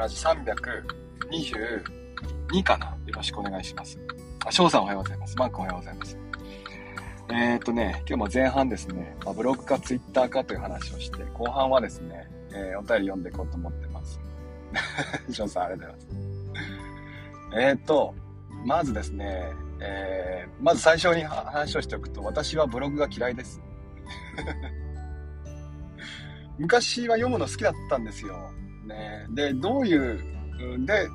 ラジ322かなよろしくお願いします。あ、翔さんおはようございます。マークおはようございます。えー、っとね、今日も前半ですね、まあ、ブログかツイッターかという話をして、後半はですね、えー、お便り読んでいこうと思ってます。翔さんありがとうございます。えー、っと、まずですね、えー、まず最初に話をしておくと、私はブログが嫌いです。昔は読むの好きだったんですよ。ね。で、どういう、で、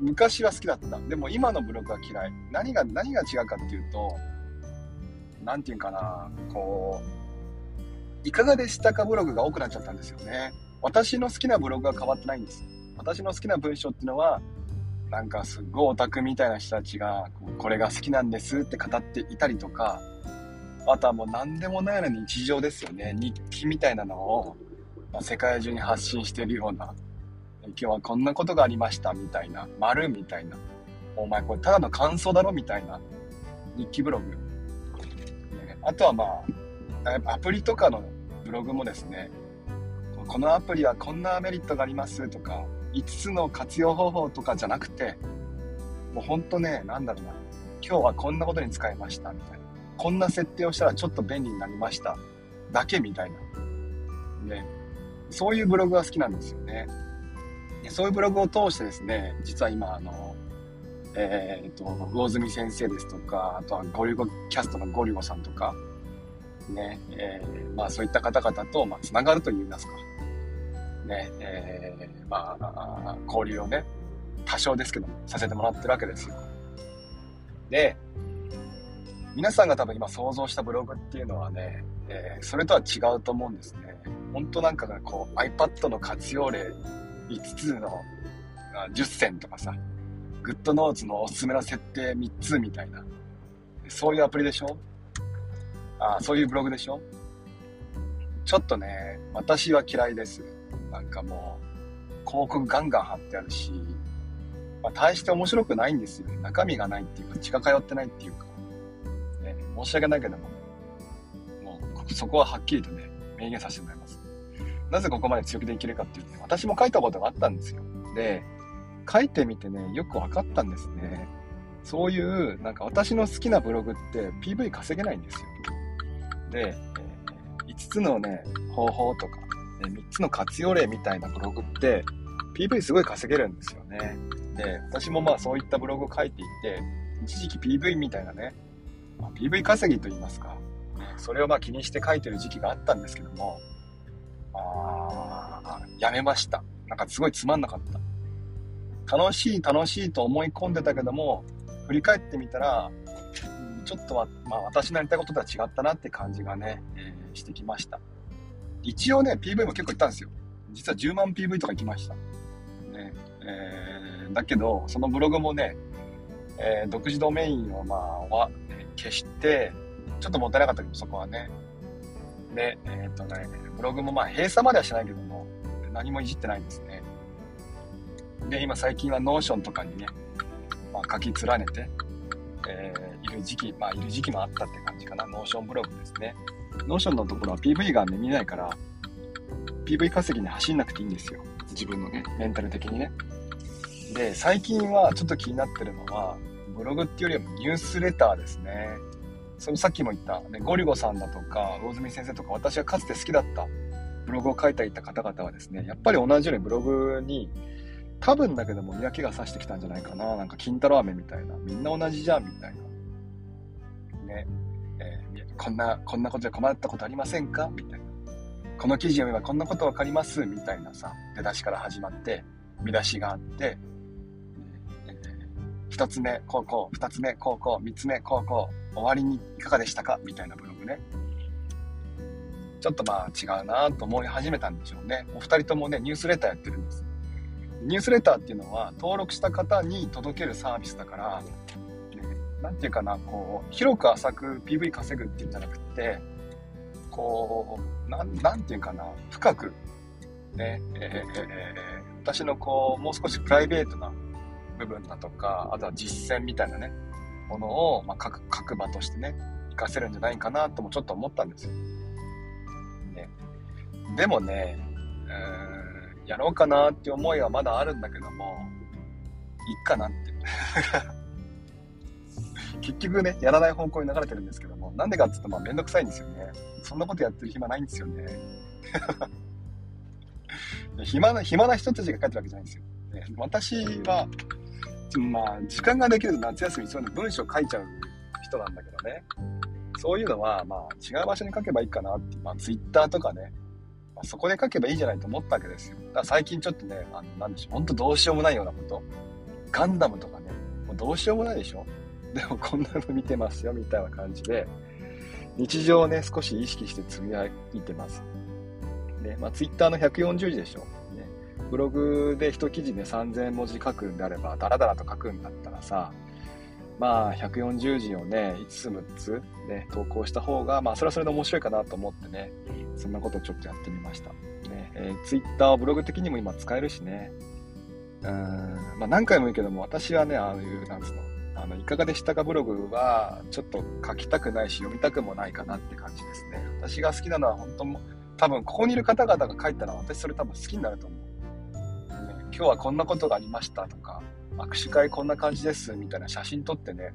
昔は好きだった。でも今のブログは嫌い。何が、何が違うかっていうと、何て言うかな、こう、いかがでしたかブログが多くなっちゃったんですよね。私の好きなブログは変わってないんです。私の好きな文章っていうのは、なんかすごいオタクみたいな人たちが、これが好きなんですって語っていたりとか、あとはもう何でもないような日常ですよね。日記みたいなのを、世界中に発信してるような、今日はこんなことがありましたみたいな、丸みたいな、お前これただの感想だろみたいな日記ブログ。ね、あとはまあ、アプリとかのブログもですね、このアプリはこんなメリットがありますとか、5つの活用方法とかじゃなくて、もうほんとね、なんだろうな、今日はこんなことに使いましたみたいな。こんな設定をしたらちょっと便利になりましただけみたいな。ね。そういうブログが好きなんですよね。でそういうブログを通してですね、実は今、あの、えー、っと、魚住先生ですとか、あとはゴリゴキャストのゴリゴさんとか、ね、えー、まあそういった方々と、まあ、つながると言いますか。ね、えー、まあ、交流をね、多少ですけども、させてもらってるわけですよ。で、皆さんが多分今想像したブログっていうのはね、えー、それとは違うと思うんですね。本当なんかがこう iPad の活用例5つの10選とかさ、GoodNotes のおすすめの設定3つみたいな。そういうアプリでしょ？ああそういうブログでしょ？ちょっとね、私は嫌いです。なんかもう、広告ガンガン貼ってあるし、まあ、大して面白くないんですよ。中身がないっていうか、血が通ってないっていうか。申し訳ないけども、もうそこははっきりとね、明言させてもらいます。なぜここまで強気でいけるかっていうとね、私も書いたことがあったんですよ。で、書いてみてね、よく分かったんですね。そういう、なんか私の好きなブログって PV 稼げないんですよ。で、えー、5つのね、方法とか、ね、3つの活用例みたいなブログって、PV すごい稼げるんですよね。で、私もまあそういったブログを書いていて、一時期 PV みたいなね、まあ、PV 稼ぎと言いますか、ね、それをまあ気にして書いてる時期があったんですけども、あやめました。なんかすごいつまんなかった。楽しい楽しいと思い込んでたけども、振り返ってみたら、ちょっとは、まあ私のやりたいこととは違ったなって感じがね、えー、してきました。一応ね、PV も結構行ったんですよ。実は10万 PV とか行きました。ねえー、だけど、そのブログもね、えー、独自ドメインをまあ、消して、ちょっともったいなかったけど、そこはね。で、えっ、とね、ブログもまあ閉鎖まではしないけども、何もいじってないんですね。で、今最近は Notion とかにね、まあ、書き連ねて、えー、いる時期、まあいる時期もあったって感じかな。 Notion ブログですね。 Notion のところは PV がね、見ないから、PV 稼ぎに走んなくていいんですよ。自分のね、メンタル的にね。で、最近はちょっと気になってるのは、ブログっていうよりもニュースレターですね。そのさっきも言った、ね、ゴリゴさんだとか、魚住先生とか、私がかつて好きだったブログを書いていた方々はですね、やっぱり同じようにブログに、多分だけども嫌気がさしてきたんじゃないかな。なんか金太郎飴みたいな。みんな同じじゃんみたいな。ね。えー、こんな、こんなことで困ったことありませんか？みたいな。この記事読めばこんなことわかります？みたいなさ、出だしから始まって、見出しがあって、一つ目、高校、二つ目、高校、三つ目、高校、終わりにいかがでしたか？みたいなブログね。ちょっとまあ違うなと思い始めたんでしょうね。お二人ともね、ニュースレターやってるんです。ニュースレターっていうのは登録した方に届けるサービスだから、ね、なんていうかな、こう、広く浅く PV 稼ぐっていうんじゃなくて、こう、なん、なんていうかな、深く、ね、えー、私のこう、もう少しプライベートな部分だとか、あとは実践みたいなね、ものを、まあ、書く、書く場としてね、活かせるんじゃないかなともちょっと思ったんですよ。ね、でもね、やろうかなって思いはまだあるんだけども、いっかなって。結局ね、やらない方向に流れてるんですけども、なんでかって言うと、まあめんどくさいんですよね。そんなことやってる暇ないんですよね。暇な、暇な人たちが書いてるわけじゃないんですよ。ね、私は、まあ、時間ができると夏休みそういうの文章書いちゃう人なんだけどね。そういうのは、まあ、違う場所に書けばいいかなって、まあ、ツイッターとかね、まあ、そこで書けばいいじゃないと思ったわけですよ。だから最近ちょっとね、あの、なんでしょう、ほんとどうしようもないようなこと。ガンダムとかね、もうどうしようもないでしょ。でもこんなの見てますよ、みたいな感じで、日常をね、少し意識してつぶやいてます。で、まあ、ツイッターの140字でしょ。ね、ブログで一記事ね、3000文字書くんであれば、ダラダラと書くんだったらさ、まあ、140字をね、5つ6つね、投稿した方が、まあ、それはそれで面白いかなと思ってね、そんなことをちょっとやってみました。ね、えー、Twitter はブログ的にも今使えるしね、うん、まあ、何回も言うけども、私はね、ああいう、なんつうの、あの、いかがでしたかブログは、ちょっと書きたくないし、読みたくもないかなって感じですね。私が好きなのは、本当も、多分、ここにいる方々が書いたら、私それ多分好きになると思う。今日はこんなことがありましたとか、握手会こんな感じですみたいな写真撮ってね、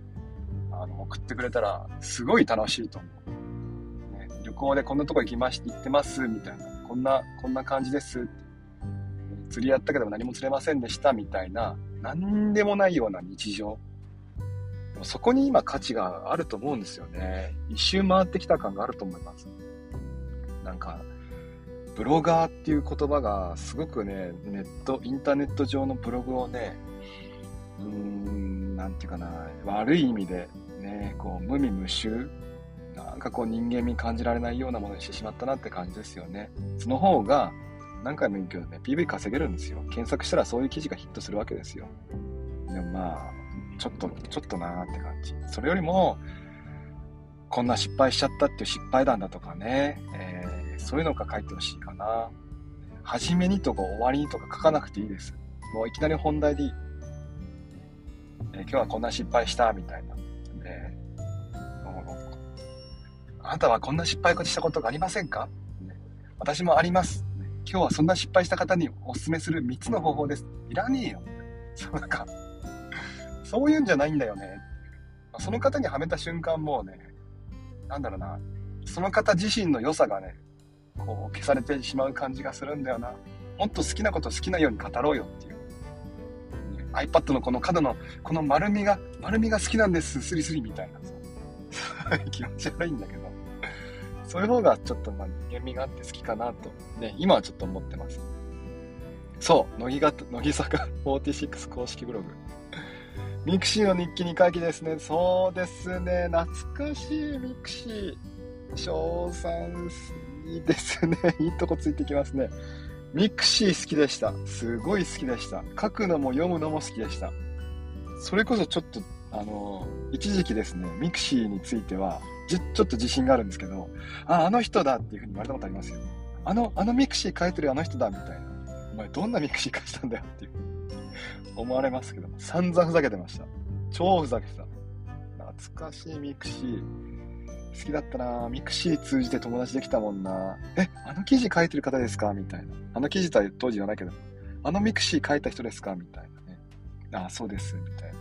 あの、送ってくれたら、すごい楽しいと思う。ね、旅行でこんなとこ行きまし、行ってますみたいな。こんな、こんな感じですって。釣りやったけど何も釣れませんでしたみたいな、何でもないような日常。そこに今価値があると思うんですよね。一周回ってきた感があると思います。なんか、ブロガーっていう言葉がすごくね、ネット、インターネット上のブログをね、うーん、なんていうかな、悪い意味で、ね、こう、無味無臭、なんかこう人間味感じられないようなものにしてしまったなって感じですよね。その方が、何回も言うけどね、PV 稼げるんですよ。検索したらそういう記事がヒットするわけですよ。でもまあ、ちょっと、ちょっとなーって感じ。それよりも、こんな失敗しちゃったっていう失敗談だとかね、えー、そういうのが書いてほしいかな。初めにとか終わりにとか書かなくていいです。もういきなり本題でいい。えー、今日はこんな失敗したみたいな。ね、あなたはこんな失敗したことがありませんか、私もあります、今日はそんな失敗した方にお勧めする3つの方法です。いらねえよ。そうか、そういうんじゃないんだよね。その方にはめた瞬間もうね、なんだろうな、その方自身の良さがね、こう消されてしまう感じがするんだよな。もっと好きなこと好きなように語ろうよっていう。iPad のこの角の、この丸みが、丸みが好きなんです、スリスリみたいなさ。気持ち悪いんだけど。そういう方がちょっとまあ人間味があって好きかなと、ね、今はちょっと思ってます。そう、乃木が、乃木坂46公式ブログ。ミクシーの日記2回忌ですね。そうですね。懐かしいミクシー。賞賛いいですね。いいとこついてきますね。ミクシー好きでした。すごい好きでした。書くのも読むのも好きでした。それこそちょっと、あの、一時期ですね、ミクシーについては、ちょっと自信があるんですけど、あ、あの人だっていうふうに言われたことありますよ。あの、あのミクシー書いてるあの人だみたいな。お前どんなミクシー書いたんだよっていう。思われますけど、散々ふざけてました。超ふざけてた。懐かしいミクシー。好きだったなミクシー通じて友達できたもんなえ、あの記事書いてる方ですか？みたいな。あの記事とは当時言わないけど、あのミクシー書いた人ですか？みたいなね。ああ、そうです、みたい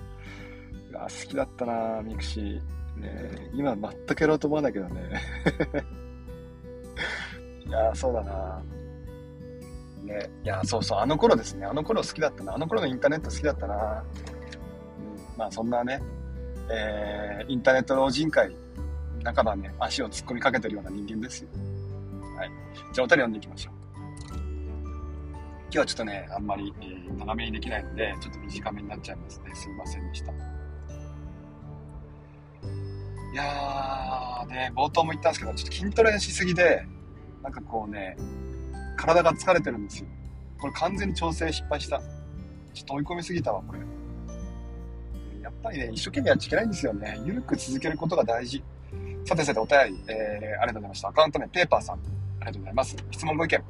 な。うわ好きだったなミクシー。ね今全くやろうと思わないけどね。いやそうだなね、いや、そうそう、あの頃ですね、あの頃好きだったな、あの頃のインターネット好きだったな。うん、まあそんなね、えー、インターネット老人会、半ばね、足を突っ込みかけてるような人間ですよ。はい。じゃあお便り読んでいきましょう。今日はちょっとね、あんまり、えー、長めにできないので、ちょっと短めになっちゃいますね。すいませんでした。いやー、ね、冒頭も言ったんですけど、ちょっと筋トレしすぎで、なんかこうね、体が疲れてるんですよ。これ完全に調整失敗した。ちょっと追い込みすぎたわ、これ。やっぱりね、一生懸命やっちゃいけないんですよね。ゆるく続けることが大事。さてさて、お便り、えー、ありがとうございました。アカウント名、ペーパーさん。ありがとうございます。質問ご意見。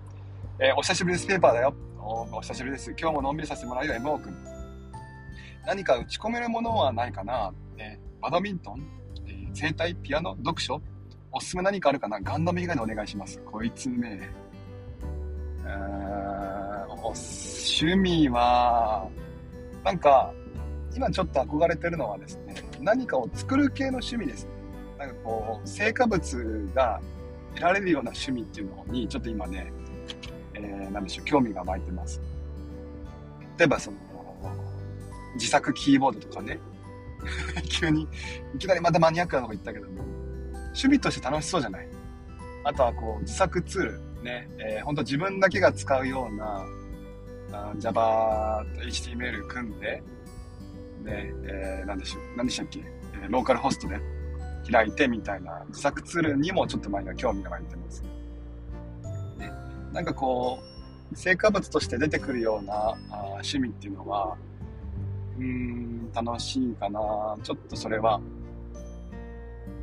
えー、お久しぶりです、ペーパーだよ。おお久しぶりです。今日ものんびりさせてもらうよ、MO 君。何か打ち込めるものはないかな、えー、バドミントン、えー、整体、ピアノ、読書？おすすめ何かあるかな？ガンダム以外でお願いします。こいつね、趣味は、なんか、今ちょっと憧れてるのはですね、何かを作る系の趣味です。なんかこう、成果物が得られるような趣味っていうのに、ちょっと今ね、えー、なんでしょう、興味が湧いてます。例えばその、自作キーボードとかね、急に、いきなりまたマニアックなとこ言ったけども、趣味として楽しそうじゃない。あとはこう、自作ツール、ね、えー、本当自分だけが使うような、Java と HTML 組んで、ね、えー、なんでしょう、何でしたっけ、ローカルホストでね。開いてみたいな自作ツールにもちょっと前には興味が湧いてます。ね、なんかこう、成果物として出てくるようなあ趣味っていうのは、うーん、楽しいかな。ちょっとそれは、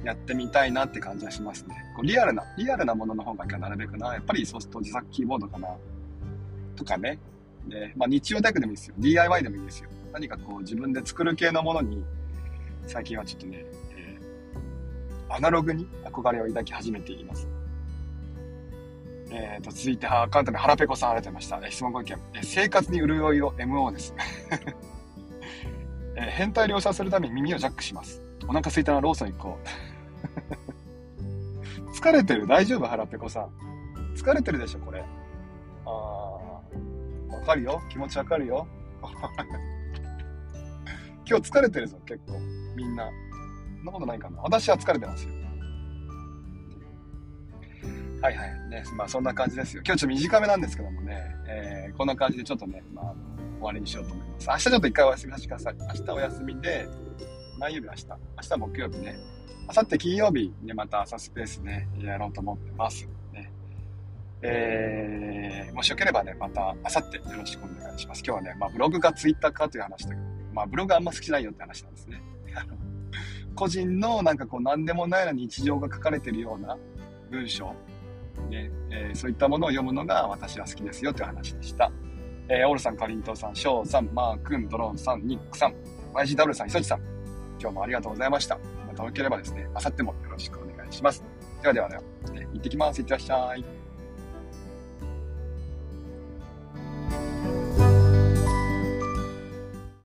やってみたいなって感じはしますね。こうリアルな、リアルなものの方がなるべくな。やっぱりそうすると自作キーボードかな。とかね。で、まあ日曜大工でもいいですよ。DIY でもいいですよ。何かこう自分で作る系のものに、最近はちょっとね、えー、アナログに憧れを抱き始めています。えーと、続いて、アカウント名、腹ペコさんありがとうございました。質問ご意見。え生活に潤いを MO です。えー、変態量産するために耳をジャックします。お腹すいたらローソン行こう。疲れてる？大丈夫？腹ペコさん。疲れてるでしょ、これ。あー、わかるよ。気持ちわかるよ。今日疲れてるぞ、結構。みんな。そんなことないかな。私は疲れてますよ。はいはい。ね、まあそんな感じですよ。今日ちょっと短めなんですけどもね、えー、こんな感じでちょっとね、まあ、終わりにしようと思います。明日ちょっと一回お休みさせてください。明日お休みで、何曜日明日明日木曜日ね。明後日金曜日ね、また朝スペースね、やろうと思ってます。ね。えー、もしよければね、また明後日よろしくお願いします。今日はね、まあブログかツイッターかという話だけど、まあブログあんま好きじゃないよって話なんですね。個人のなんかこう何でもないの日常が書かれてるような文章、ねえー、そういったものを読むのが私は好きですよという話でした。えー、オールさん、かりんとうさん、ショウさん、マー君、ドローンさん、ニックさん、YGW さん、イソチさん、今日もありがとうございました。またよければですね、あさってもよろしくお願いします。ではではでは、ね、行ってきます。いってらっしゃい。